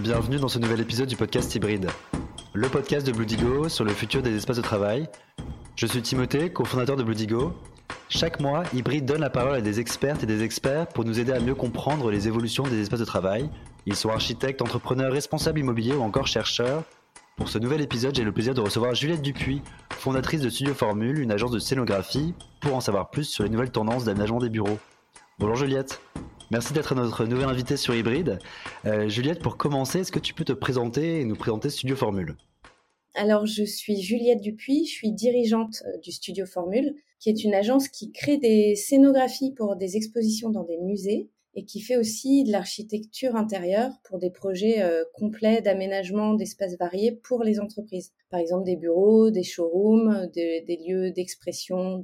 Bienvenue dans ce nouvel épisode du podcast Hybride, le podcast de Bloodigo sur le futur des espaces de travail. Je suis Timothée, cofondateur de Bloodigo. Chaque mois, Hybride donne la parole à des expertes et des experts pour nous aider à mieux comprendre les évolutions des espaces de travail. Ils sont architectes, entrepreneurs, responsables immobiliers ou encore chercheurs. Pour ce nouvel épisode, j'ai le plaisir de recevoir Juliette Dupuis, fondatrice de Studio Formule, une agence de scénographie, pour en savoir plus sur les nouvelles tendances d'aménagement des bureaux. Bonjour Juliette. Merci d'être notre nouvelle invitée sur Hybride. Euh, Juliette, pour commencer, est-ce que tu peux te présenter et nous présenter Studio Formule? Alors, je suis Juliette Dupuis, je suis dirigeante euh, du Studio Formule, qui est une agence qui crée des scénographies pour des expositions dans des musées et qui fait aussi de l'architecture intérieure pour des projets euh, complets d'aménagement d'espaces variés pour les entreprises. Par exemple des bureaux, des showrooms, des lieux d'expression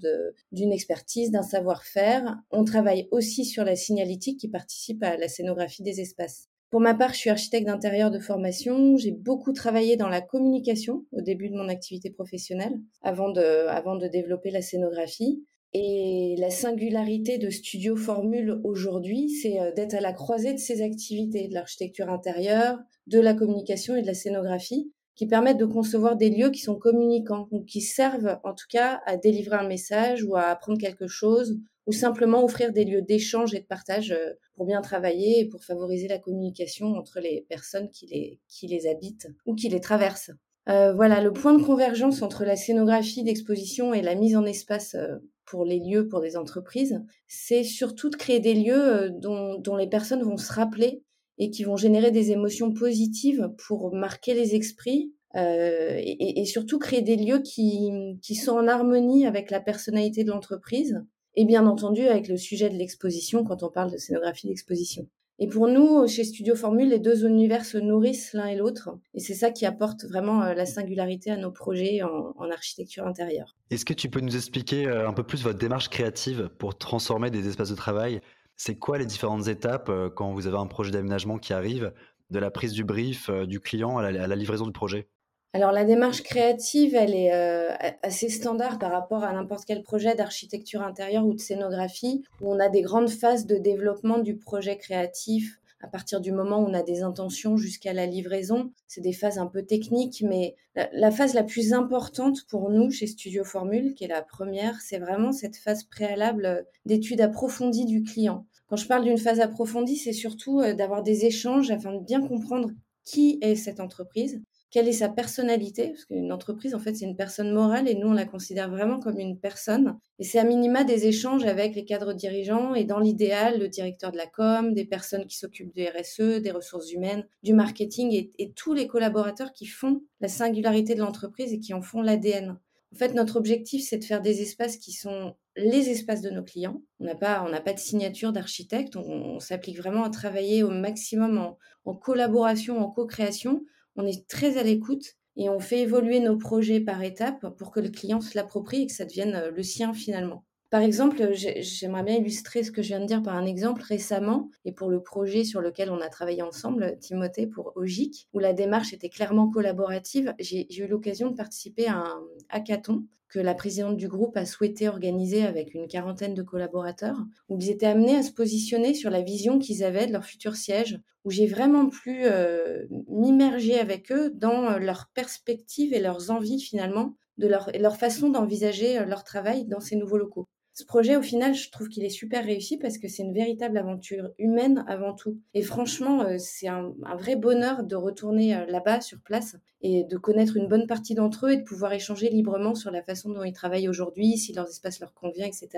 d'une expertise, d'un savoir-faire. On travaille aussi sur la signalétique qui participe à la scénographie des espaces. Pour ma part, je suis architecte d'intérieur de formation. J'ai beaucoup travaillé dans la communication au début de mon activité professionnelle, avant de, avant de développer la scénographie. Et la singularité de Studio Formule aujourd'hui, c'est euh, d'être à la croisée de ces activités, de l'architecture intérieure, de la communication et de la scénographie, qui permettent de concevoir des lieux qui sont communicants, ou qui servent en tout cas à délivrer un message ou à apprendre quelque chose, ou simplement offrir des lieux d'échange et de partage euh, pour bien travailler et pour favoriser la communication entre les personnes qui les, habitent ou qui les traversent. Euh, voilà, le point de convergence entre la scénographie d'exposition et la mise en espace euh, pour les lieux, pour des entreprises, c'est surtout de créer des lieux euh, dont, les personnes vont se rappeler et qui vont générer des émotions positives pour marquer les esprits et, surtout créer des lieux qui, qui sont en harmonie avec la personnalité de l'entreprise et bien entendu avec le sujet de l'exposition quand on parle de scénographie d'exposition. Et pour nous, chez Studio Formule, les deux univers se nourrissent l'un et l'autre. Et c'est ça qui apporte vraiment euh, la singularité à nos projets en, architecture intérieure. Est-ce que tu peux nous expliquer euh, un peu plus votre démarche créative pour transformer des espaces de travail? C'est quoi les différentes étapes euh, quand vous avez un projet d'aménagement qui arrive, de la prise du brief du client à la livraison du projet? Alors la démarche créative, elle est euh, assez standard par rapport à n'importe quel projet d'architecture intérieure ou de scénographie, où on a des grandes phases de développement du projet créatif à partir du moment où on a des intentions jusqu'à la livraison. C'est des phases un peu techniques, mais la, phase la plus importante pour nous chez Studio Formule, qui est la première, c'est vraiment cette phase préalable d'étude approfondie du client. Quand je parle d'une phase approfondie, c'est surtout euh, d'avoir des échanges afin de bien comprendre qui est cette entreprise, quelle est sa personnalité, parce qu'une entreprise, en fait, c'est une personne morale et nous, on la considère vraiment comme une personne. Et c'est à minima des échanges avec les cadres dirigeants et dans l'idéal, le directeur de la com, des personnes qui s'occupent du RSE, des ressources humaines, du marketing et, tous les collaborateurs qui font la singularité de l'entreprise et qui en font l'ADN. En fait, notre objectif, c'est de faire des espaces qui sont les espaces de nos clients. On n'a pas, pas de signature d'architecte. On, s'applique vraiment à travailler au maximum en collaboration, en co-création on est très à l'écoute et on fait évoluer nos projets par étapes pour que le client se l'approprie et que ça devienne euh, le sien finalement. Par exemple, j'aimerais bien illustrer ce que je viens de dire par un exemple récemment, et pour le projet sur lequel on a travaillé ensemble, Timothée, pour OGIC, où la démarche était clairement collaborative. J'ai eu l'occasion de participer à un hackathon que la présidente du groupe a souhaité organiser avec une quarantaine de collaborateurs, où ils étaient amenés à se positionner sur la vision qu'ils avaient de leur futur siège, où j'ai vraiment pu euh, m'immerger avec eux dans euh, leurs perspectives et leurs envies finalement, de leur, et leur façon d'envisager euh, leur travail dans ces nouveaux locaux. Ce projet, au final, je trouve qu'il est super réussi parce que c'est une véritable aventure humaine avant tout. Et franchement, euh, c'est un, vrai bonheur de retourner euh, là-bas, sur place, et de connaître une bonne partie d'entre eux et de pouvoir échanger librement sur la façon dont ils travaillent aujourd'hui, si leur espace leur convient, etc.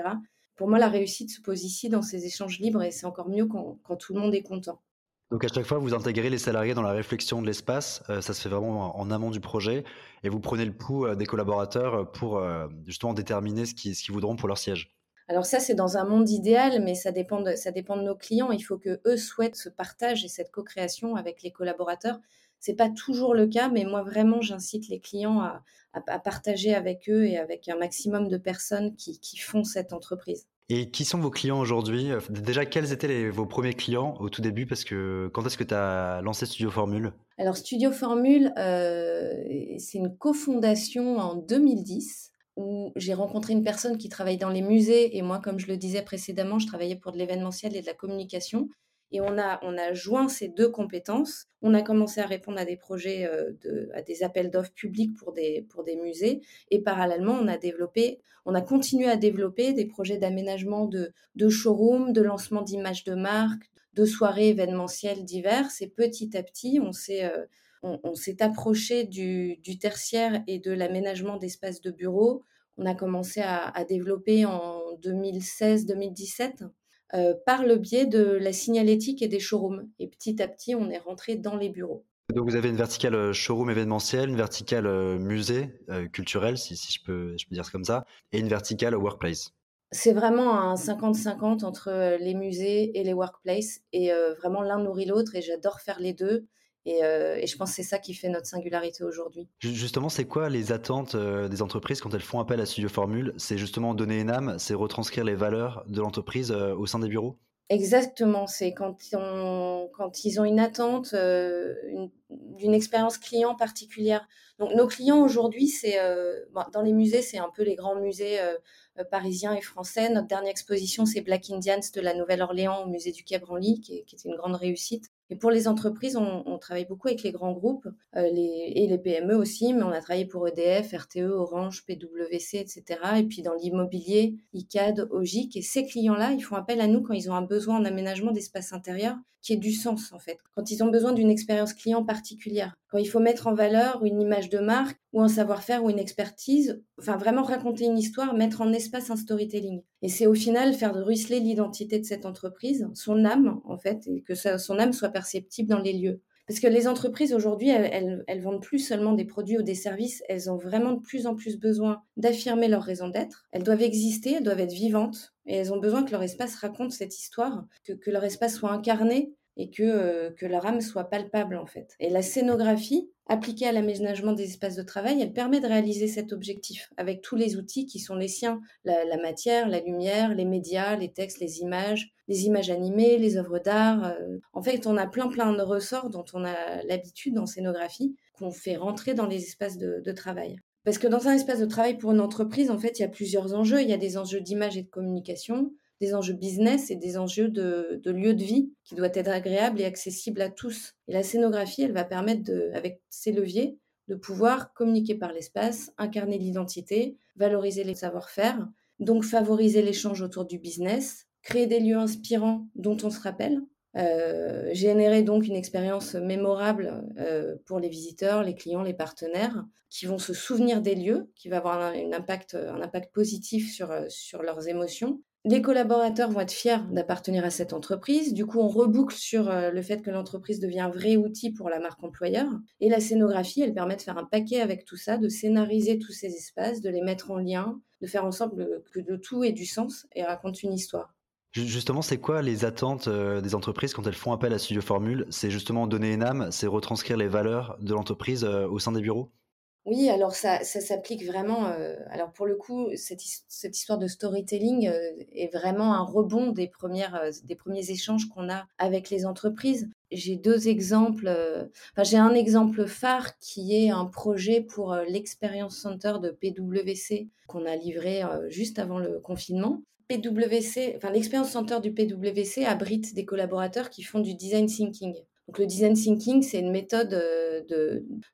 Pour moi, la réussite se pose ici dans ces échanges libres et c'est encore mieux quand, tout le monde est content. Donc à chaque fois, vous intégrez les salariés dans la réflexion de l'espace. Euh, ça se fait vraiment en amont du projet et vous prenez le pouls des collaborateurs pour justement déterminer ce qu'ils voudront pour leur siège. Alors ça, c'est dans un monde idéal, mais ça dépend, de, ça dépend de nos clients. Il faut que eux souhaitent ce partage et cette co-création avec les collaborateurs. C'est pas toujours le cas, mais moi vraiment, j'incite les clients à, partager avec eux et avec un maximum de personnes qui, font cette entreprise. Et qui sont vos clients aujourd'hui? Déjà, quels étaient vos premiers clients au tout début? Parce que quand est-ce que tu as lancé Studio Formule? Alors, Studio Formule, euh, c'est une cofondation en 2010 où j'ai rencontré une personne qui travaille dans les musées et moi, comme je le disais précédemment, je travaillais pour de l'événementiel et de la communication. Et on a, on a joint ces deux compétences. On a commencé à répondre à des projets, euh, à des appels d'offres publics pour des, pour des musées. Et parallèlement, on a développé, on a continué à développer des projets d'aménagement de, de showrooms, de lancement d'images de marque, de soirées événementielles diverses. Et petit à petit, on s'est euh, on, s'est approché du, tertiaire et de l'aménagement d'espaces de bureaux. On a commencé à, développer en 2016-2017 euh, par le biais de la signalétique et des showrooms. Et petit à petit, on est rentré dans les bureaux. Donc vous avez une verticale euh, showroom événementiel, une verticale euh, musée culturel, si, je, peux, je peux dire ça comme ça, et une verticale workplace. C'est vraiment un 50-50 entre les musées et les workplaces, et vraiment l'un nourrit l'autre, et j'adore faire les deux. Euh, et, je pense que c'est ça qui fait notre singularité aujourd'hui. Justement, c'est quoi les attentes euh, des entreprises quand elles font appel à Studio Formule? C'est justement donner une âme, c'est retranscrire les valeurs de l'entreprise euh, au sein des bureaux? Exactement, c'est quand, quand ils ont une attente d'une expérience client particulière. Donc nos clients aujourd'hui, c'est dans les musées, c'est un peu les grands musées parisiens et français. Notre dernière exposition, c'est Black Indians de la Nouvelle-Orléans au musée du Quai Branly, qui, qui était une grande réussite. Et pour les entreprises, on, travaille beaucoup avec les grands groupes euh, et les PME aussi, mais on a travaillé pour EDF, RTE, Orange, PwC, etc. Et puis dans l'immobilier, ICAD, OGIC. Et ces clients-là, ils font appel à nous quand ils ont un besoin en aménagement d'espace intérieur qui ait du sens en fait. Quand ils ont besoin d'une expérience client particulière, quand il faut mettre en valeur une image de marque ou un savoir-faire ou une expertise, enfin vraiment raconter une histoire, mettre en espace un storytelling. Et c'est au final faire ruisseler l'identité de cette entreprise, son âme en fait, et que son âme soit perceptible dans les lieux. Parce que les entreprises aujourd'hui, elles, elles, vendent plus seulement des produits ou des services, elles ont vraiment de plus en plus besoin d'affirmer leur raison d'être. Elles doivent exister, elles doivent être vivantes, et elles ont besoin que leur espace raconte cette histoire, que, que leur espace soit incarné et que, euh, que leur âme soit palpable en fait. Et la scénographie, appliquée à l'aménagement des espaces de travail, elle permet de réaliser cet objectif avec tous les outils qui sont les siens, la, matière, la lumière, les médias, les textes, les images, les images animées, les œuvres d'art. Euh. En fait, on a plein plein de ressorts dont on a l'habitude en scénographie qu'on fait rentrer dans les espaces de, de travail. Parce que dans un espace de travail pour une entreprise, en fait, il y a plusieurs enjeux. Il y a des enjeux d'image et de communication, des enjeux business et des enjeux de, lieu de vie qui doit être agréable et accessible à tous. Et la scénographie, elle va permettre, avec ces leviers, de pouvoir communiquer par l'espace, incarner l'identité, valoriser les savoir-faire, donc favoriser l'échange autour du business, créer des lieux inspirants dont on se rappelle, euh, générer donc une expérience mémorable euh, pour les visiteurs, les clients, les partenaires, qui vont se souvenir des lieux, qui va avoir un, impact, positif sur leurs émotions, les collaborateurs vont être fiers d'appartenir à cette entreprise. Du coup, on reboucle sur euh, le fait que l'entreprise devient un vrai outil pour la marque employeur. Et la scénographie, elle permet de faire un paquet avec tout ça, de scénariser tous ces espaces, de les mettre en lien, de faire en sorte que de tout ait du sens et raconte une histoire. Justement, c'est quoi les attentes euh, des entreprises quand elles font appel à Studio Formule? C'est justement donner une âme, c'est retranscrire les valeurs de l'entreprise euh, au sein des bureaux? Oui, alors ça, s'applique vraiment. Euh, alors pour le coup, cette, cette histoire de storytelling euh, est vraiment un rebond des, premières, euh, des premiers échanges qu'on a avec les entreprises. J'ai deux exemples. enfin, j'ai un exemple phare qui est un projet pour l'Experience Center de PwC qu'on a livré juste avant le confinement. PwC, enfin l'Experience Center du PwC abrite des collaborateurs qui font du design thinking. Donc le design thinking, c'est une méthode euh,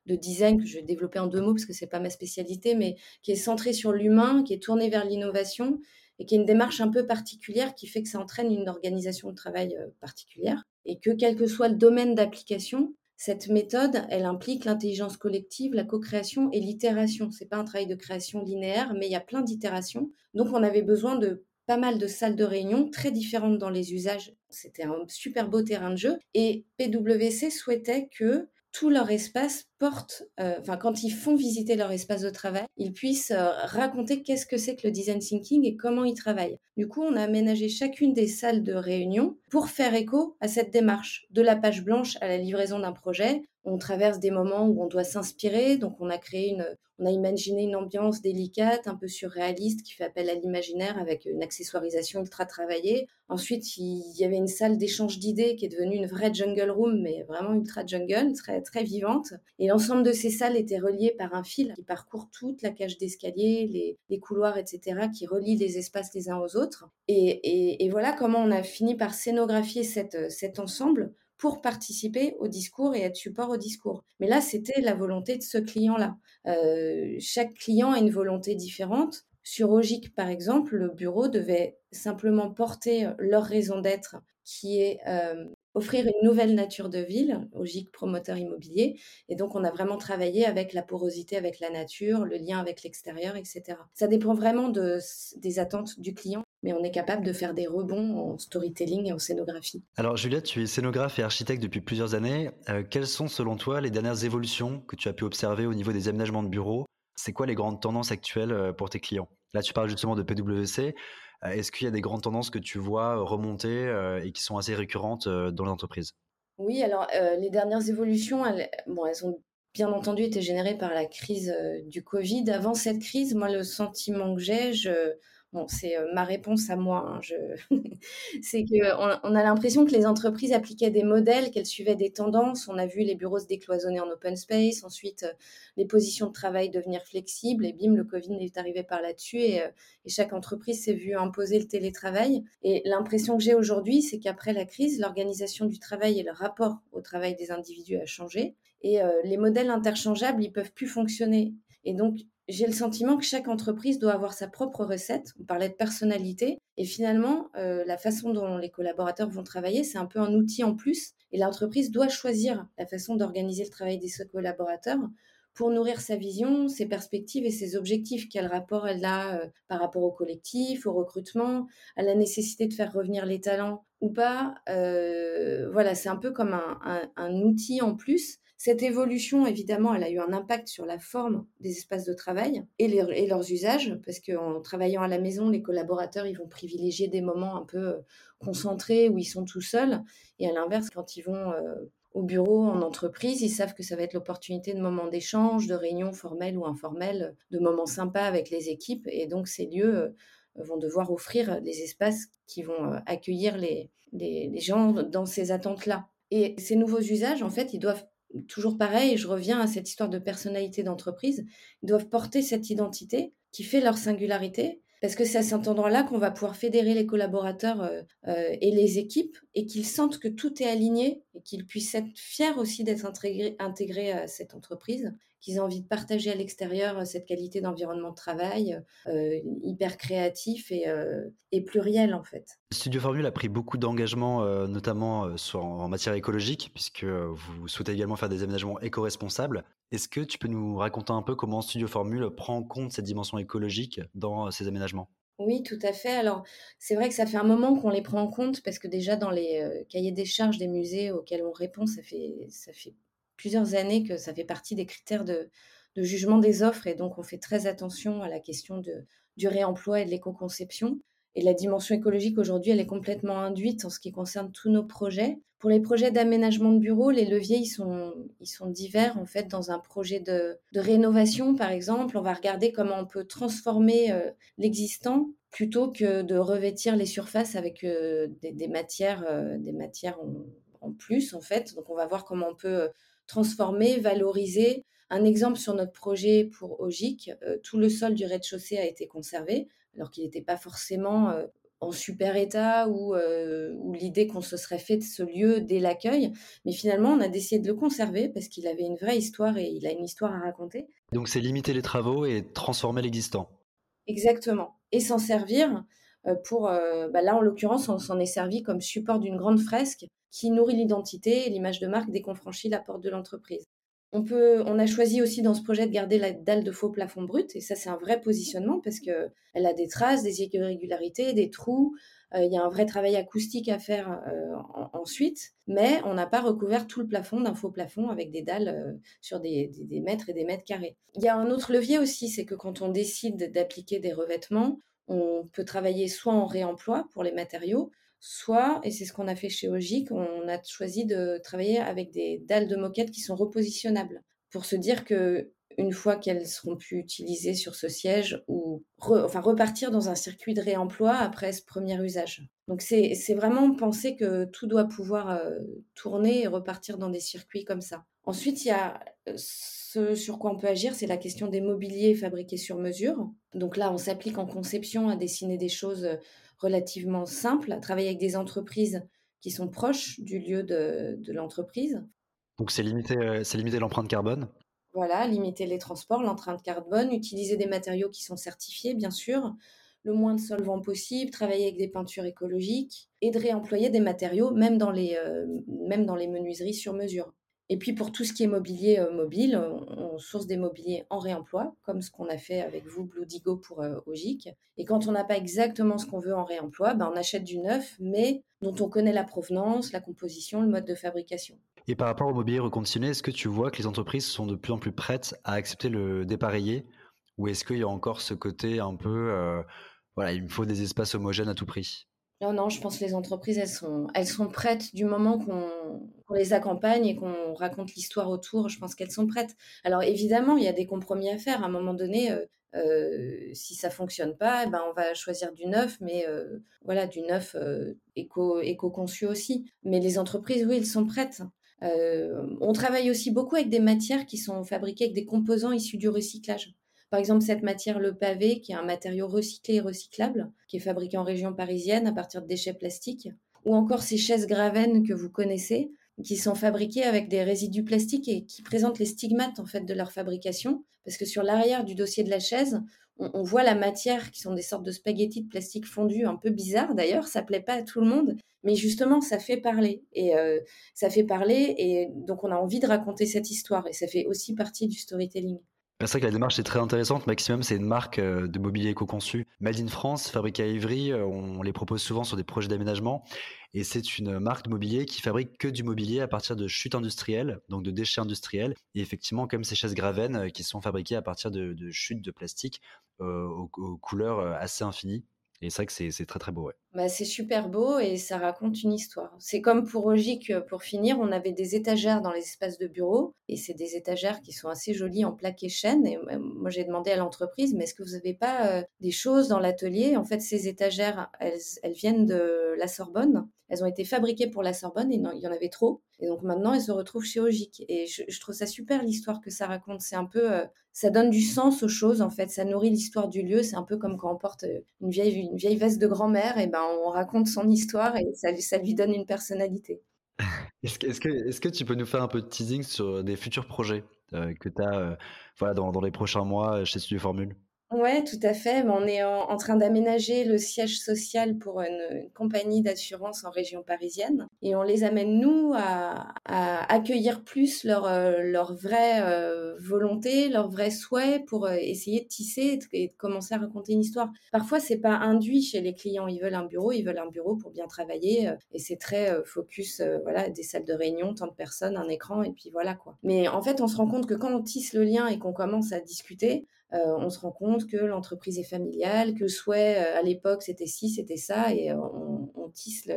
de, design que je vais développer en deux mots parce que c'est pas ma spécialité, mais qui est centrée sur l'humain, qui est tournée vers l'innovation et qui est une démarche un peu particulière qui fait que ça entraîne une organisation de travail euh, particulière et que quel que soit le domaine d'application, cette méthode, elle implique l'intelligence collective, la co-création et l'itération. C'est pas un travail de création linéaire, mais il y a plein d'itérations. Donc on avait besoin de pas mal de salles de réunion très différentes dans les usages. C'était un super beau terrain de jeu. Et PwC souhaitait que tout leur espace porte, euh, enfin quand ils font visiter leur espace de travail, ils puissent euh, raconter qu'est-ce que c'est que le design thinking et comment ils travaillent. Du coup, on a aménagé chacune des salles de réunion pour faire écho à cette démarche, de la page blanche à la livraison d'un projet, on traverse des moments où on doit s'inspirer. Donc, on a créé une, on a imaginé une ambiance délicate, un peu surréaliste, qui fait appel à l'imaginaire avec une accessoirisation ultra travaillée. Ensuite, il y avait une salle d'échange d'idées qui est devenue une vraie jungle room, mais vraiment ultra jungle, très, très vivante. Et l'ensemble de ces salles était relié par un fil qui parcourt toute la cage d'escalier, les, couloirs, etc., qui relient les espaces les uns aux autres. Et, voilà comment on a fini par scénographier cet ensemble pour participer au discours et être support au discours. Mais là, c'était la volonté de ce client-là. Euh, chaque client a une volonté différente. Sur Ogic, par exemple, le bureau devait simplement porter leur raison d'être, qui est euh, offrir une nouvelle nature de ville, Ogic promoteur immobilier. Et donc, on a vraiment travaillé avec la porosité avec la nature, le lien avec l'extérieur, etc. Ça dépend vraiment de, des attentes du client mais on est capable de faire des rebonds en storytelling et en scénographie. Alors Juliette, tu es scénographe et architecte depuis plusieurs années. Euh, quelles sont selon toi les dernières évolutions que tu as pu observer au niveau des aménagements de bureaux? C'est quoi les grandes tendances actuelles euh, pour tes clients? Là, tu parles justement de PwC. Euh, est-ce qu'il y a des grandes tendances que tu vois remonter et qui sont assez récurrentes dans l'entreprise? Oui, alors les dernières évolutions, elles, bon, elles ont bien entendu été générées par la crise du Covid. Avant cette crise, moi, le sentiment que j'ai, je Bon, c'est ma réponse à moi. Hein, je... c'est qu'on on a l'impression que les entreprises appliquaient des modèles, qu'elles suivaient des tendances. On a vu les bureaux se décloisonner en open space, ensuite les positions de travail devenir flexibles, et bim, le Covid est arrivé par là-dessus, et, et, chaque entreprise s'est vue imposer le télétravail. Et l'impression que j'ai aujourd'hui, c'est qu'après la crise, l'organisation du travail et le rapport au travail des individus a changé, et les modèles interchangeables, ils peuvent plus fonctionner. Et donc, j'ai le sentiment que chaque entreprise doit avoir sa propre recette. On parlait de personnalité. Et finalement, euh, la façon dont les collaborateurs vont travailler, c'est un peu un outil en plus. Et l'entreprise doit choisir la façon d'organiser le travail des collaborateurs pour nourrir sa vision, ses perspectives et ses objectifs. Quel rapport elle a euh, par rapport au collectif, au recrutement, à la nécessité de faire revenir les talents ou pas. Euh, voilà, c'est un peu comme un outil en plus cette évolution, évidemment, elle a eu un impact sur la forme des espaces de travail et, leurs usages, parce qu'en travaillant à la maison, les collaborateurs, ils vont privilégier des moments un peu euh, concentrés où ils sont tout seuls. Et à l'inverse, quand ils vont euh, au bureau, en entreprise, ils savent que ça va être l'opportunité de moments d'échange, de réunions formelles ou informelles, de moments sympas avec les équipes. Et donc, ces lieux euh, vont devoir offrir des espaces qui vont accueillir les, les gens dans ces attentes-là. Et ces nouveaux usages, en fait, ils doivent toujours pareil, je reviens à cette histoire de personnalité d'entreprise, ils doivent porter cette identité qui fait leur singularité, parce que c'est à cet endroit-là qu'on va pouvoir fédérer les collaborateurs euh, euh, et les équipes et qu'ils sentent que tout est aligné qu'ils puissent être fiers aussi d'être intégrés, à cette entreprise, qu'ils aient envie de partager à l'extérieur euh, cette qualité d'environnement de travail hyper créatif et, et, pluriel en fait. Studio Formule a pris beaucoup d'engagement, notamment en matière écologique, puisque vous souhaitez également faire des aménagements éco-responsables. Est-ce que tu peux nous raconter un peu comment Studio Formule prend en compte cette dimension écologique dans ces aménagements? Oui, tout à fait. Alors, c'est vrai que ça fait un moment qu'on les prend en compte parce que déjà dans les euh, cahiers des charges des musées auxquels on répond, ça fait, ça fait plusieurs années que ça fait partie des critères de, de jugement des offres et donc on fait très attention à la question de, du réemploi et de l'éco-conception. Et la dimension écologique aujourd'hui, elle est complètement induite en ce qui concerne tous nos projets. Pour les projets d'aménagement de bureaux, les leviers, ils sont, ils sont divers. En fait, dans un projet de, de rénovation, par exemple, on va regarder comment on peut transformer euh, l'existant plutôt que de revêtir les surfaces avec euh, des, des, matières, euh, des matières en, plus, en fait. Donc, on va voir comment on peut transformer, valoriser. Un exemple sur notre projet pour Ogic, tout le sol du rez-de-chaussée a été conservé alors qu'il n'était pas forcément euh, en super état euh, ou, l'idée qu'on se serait fait de ce lieu dès l'accueil. Mais finalement, on a décidé de le conserver parce qu'il avait une vraie histoire et il a une histoire à raconter. Donc c'est limiter les travaux et transformer l'existant. Exactement. Et s'en servir euh, pour... Bah là, en l'occurrence, on s'en est servi comme support d'une grande fresque qui nourrit l'identité et l'image de marque dès qu'on franchit la porte de l'entreprise. On, a choisi aussi dans ce projet de garder la dalle de faux plafond brut, et ça c'est un vrai positionnement parce qu'elle a des traces, des irrégularités, des trous, euh, il y a un vrai travail acoustique à faire euh, ensuite, mais on n'a pas recouvert tout le plafond d'un faux plafond avec des dalles euh, sur des, des, mètres et des mètres carrés. Il y a un autre levier aussi, c'est que quand on décide d'appliquer des revêtements, on peut travailler soit en réemploi pour les matériaux, soit, et c'est ce qu'on a fait chez Ogic, on a choisi de travailler avec des dalles de moquette qui sont repositionnables pour se dire que une fois qu'elles seront plus utilisées sur ce siège ou enfin repartir dans un circuit de réemploi après ce premier usage. Donc c'est vraiment penser que tout doit pouvoir euh, tourner et repartir dans des circuits comme ça. Ensuite, il y a euh, ce sur quoi on peut agir, c'est la question des mobiliers fabriqués sur mesure. Donc là, on s'applique en conception à dessiner des choses euh, relativement simples, à travailler avec des entreprises qui sont proches du lieu de, de l'entreprise. Donc c'est limiter, c'est limiter l'empreinte carbone voilà, limiter les transports, l'empreinte carbone, utiliser des matériaux qui sont certifiés, bien sûr, le moins de solvants possible, travailler avec des peintures écologiques et de réemployer des matériaux, même dans les, euh, même dans les menuiseries sur mesure. Et puis pour tout ce qui est mobilier euh, mobile, on, source des mobiliers en réemploi, comme ce qu'on a fait avec vous, Blue Digo, pour euh, Ogic. Et quand on n'a pas exactement ce qu'on veut en réemploi, ben on achète du neuf, mais dont on connaît la provenance, la composition, le mode de fabrication. Et par rapport au mobilier reconditionné, est-ce que tu vois que les entreprises sont de plus en plus prêtes à accepter le dépareillé Ou est-ce qu'il y a encore ce côté un peu, euh, voilà, il me faut des espaces homogènes à tout prix? Non, non, je pense que les entreprises, elles sont, elles sont prêtes du moment qu'on les accompagne et qu'on raconte l'histoire autour. Je pense qu'elles sont prêtes. Alors évidemment, il y a des compromis à faire. À un moment donné, euh, euh, si ça fonctionne pas, eh ben on va choisir du neuf, mais voilà, du neuf éco, éco-conçu aussi. Mais les entreprises, oui, elles sont prêtes. Euh, on travaille aussi beaucoup avec des matières qui sont fabriquées avec des composants issus du recyclage. Par exemple, cette matière, le pavé, qui est un matériau recyclé et recyclable, qui est fabriqué en région parisienne à partir de déchets plastiques, ou encore ces chaises Graven que vous connaissez, qui sont fabriquées avec des résidus plastiques et qui présentent les stigmates en fait de leur fabrication, parce que sur l'arrière du dossier de la chaise, on, voit la matière qui sont des sortes de spaghettis de plastique fondu un peu bizarre d'ailleurs, ça plaît pas à tout le monde, mais justement ça fait parler. Et euh, ça fait parler et donc on a envie de raconter cette histoire. Et ça fait aussi partie du storytelling. C'est vrai que la démarche est très intéressante. Maximum, c'est une marque euh, de mobilier éco-conçu. Made in France, fabriquée à Ivry. Euh, on les propose souvent sur des projets d'aménagement. Et c'est une marque de mobilier qui fabrique que du mobilier à partir de chutes industrielles, donc de déchets industriels. Et effectivement, comme ces chaises Graven euh, qui sont fabriquées à partir de, chutes de plastique aux, couleurs assez infinies. Et c'est vrai que c'est très très beau. Bah, c'est super beau et ça raconte une histoire. C'est comme pour Ogic, pour finir, on avait des étagères dans les espaces de bureau et c'est des étagères qui sont assez jolies en plaques et chaînes. Et moi j'ai demandé à l'entreprise, mais est-ce que vous n'avez pas euh, des choses dans l'atelier? En fait, ces étagères, elles, elles viennent de la Sorbonne. Elles ont été fabriquées pour la Sorbonne et il y en avait trop. Et donc maintenant, elles se retrouvent Ogic. Et je, trouve ça super l'histoire que ça raconte. C'est un peu, euh, ça donne du sens aux choses en fait. Ça nourrit l'histoire du lieu. C'est un peu comme quand on porte euh, une vieille, veste de grand-mère. Et ben on raconte son histoire et ça, lui donne une personnalité. Est-ce que, tu peux nous faire un peu de teasing sur des futurs projets euh, que tu as dans, les prochains mois chez Studio Formule? Ouais, tout à fait. On est en, train d'aménager le siège social pour une, compagnie d'assurance en région parisienne. Et on les amène, nous, à, accueillir plus leur, euh, vraie euh, volonté, leur vrai souhait pour euh, essayer de tisser et de, commencer à raconter une histoire. Parfois, c'est pas induit chez les clients. Ils veulent un bureau, ils veulent un bureau pour bien travailler. et c'est très focus, voilà, des salles de réunion, tant de personnes, un écran, et puis voilà quoi. Mais en fait, on se rend compte que quand on tisse le lien et qu'on commence à discuter, on se rend compte que l'entreprise est familiale, que souhait euh, à l'époque c'était ci, c'était ça, et euh, on, tisse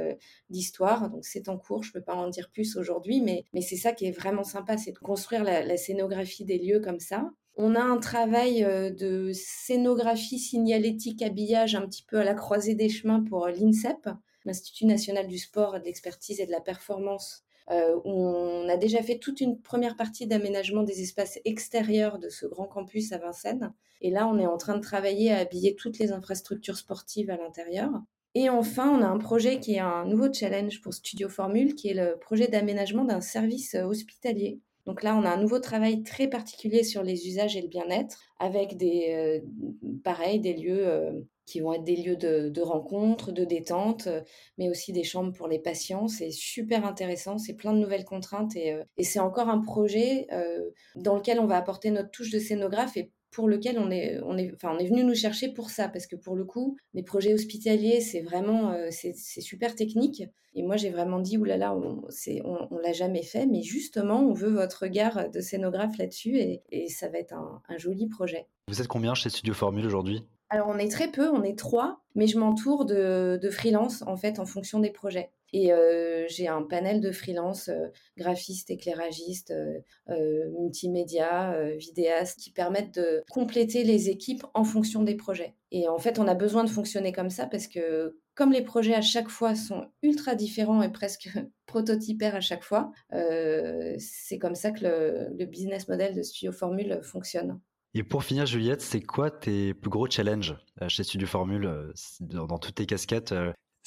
l'histoire. Donc c'est en cours, je ne peux pas en dire plus aujourd'hui, mais, c'est ça qui est vraiment sympa, c'est de construire la, scénographie des lieux comme ça. On a un travail de scénographie signalétique, habillage un petit peu à la croisée des chemins pour l'INSEP, l'Institut national du sport, de l'expertise et de la performance euh, on a déjà fait toute une première partie d'aménagement des espaces extérieurs de ce grand campus à Vincennes. Et là, on est en train de travailler à habiller toutes les infrastructures sportives à l'intérieur. Et enfin, on a un projet qui est un nouveau challenge pour Studio Formule, qui est le projet d'aménagement d'un service euh, hospitalier. Donc là, on a un nouveau travail très particulier sur les usages et le bien-être, avec des, euh, pareil, des lieux qui vont être des lieux de, rencontre, de détente, euh, mais aussi des chambres pour les patients. C'est super intéressant, c'est plein de nouvelles contraintes et, euh, c'est encore un projet euh, dans lequel on va apporter notre touche de scénographe et pour lequel on est, on est, enfin, on est venu nous chercher pour ça, parce que pour le coup, les projets hospitaliers, c'est vraiment, c'est super technique. Et moi, j'ai vraiment dit, oulala, on, on, on l'a jamais fait, mais justement, on veut votre regard de scénographe là-dessus, et, ça va être un, un joli projet. Vous êtes combien chez Studio Formule aujourd'hui? Alors on est très peu, on est trois, mais je m'entoure de, de freelance en fait en fonction des projets. Et euh, j'ai un panel de freelance, euh, graphistes, éclairagistes, euh, multimédia, vidéastes, qui permettent de compléter les équipes en fonction des projets. Et en fait, on a besoin de fonctionner comme ça parce que comme les projets à chaque fois sont ultra différents et presque prototypaires à chaque fois, c'est comme ça que le, le, business model de Studio Formule fonctionne. Et pour finir, Juliette, c'est quoi tes plus gros challenges chez Studio Formule dans, toutes tes casquettes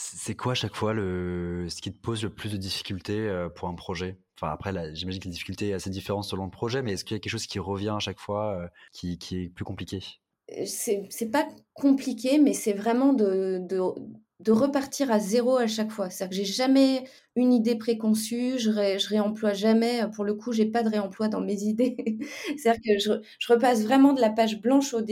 c'est quoi à chaque fois le, ce qui te pose le plus de difficultés euh, pour un projet? Enfin après, j'imagine que les difficultés sont assez différentes selon le projet, mais est-ce qu'il y a quelque chose qui revient à chaque fois, euh, qui, est plus compliqué? Euh, C'est pas compliqué, mais c'est vraiment de repartir à zéro à chaque fois. C'est-à-dire que j'ai jamais une idée préconçue, je, ré, je réemploie jamais. Pour le coup, j'ai pas de réemploi dans mes idées. C'est-à-dire que je, repasse vraiment de la page blanche euh,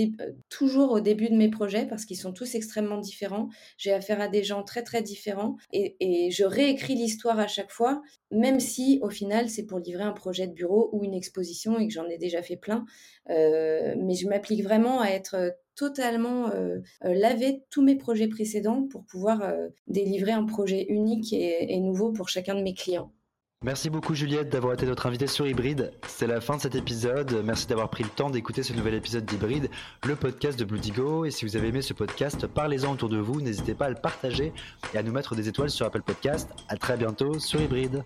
toujours au début de mes projets parce qu'ils sont tous extrêmement différents. J'ai affaire à des gens très très différents et, je réécris l'histoire à chaque fois, même si au final c'est pour livrer un projet de bureau ou une exposition et que j'en ai déjà fait plein. Euh, mais je m'applique vraiment à être totalement euh, euh, laver tous mes projets précédents pour pouvoir euh, délivrer un projet unique et, nouveau pour chacun de mes clients. Merci beaucoup Juliette d'avoir été notre invitée sur Hybride. C'est la fin de cet épisode. Merci d'avoir pris le temps d'écouter ce nouvel épisode d'Hybride, le podcast de Bloodigo. Et si vous avez aimé ce podcast, parlez-en autour de vous. N'hésitez pas à le partager et à nous mettre des étoiles sur Apple Podcast. À très bientôt sur Hybride.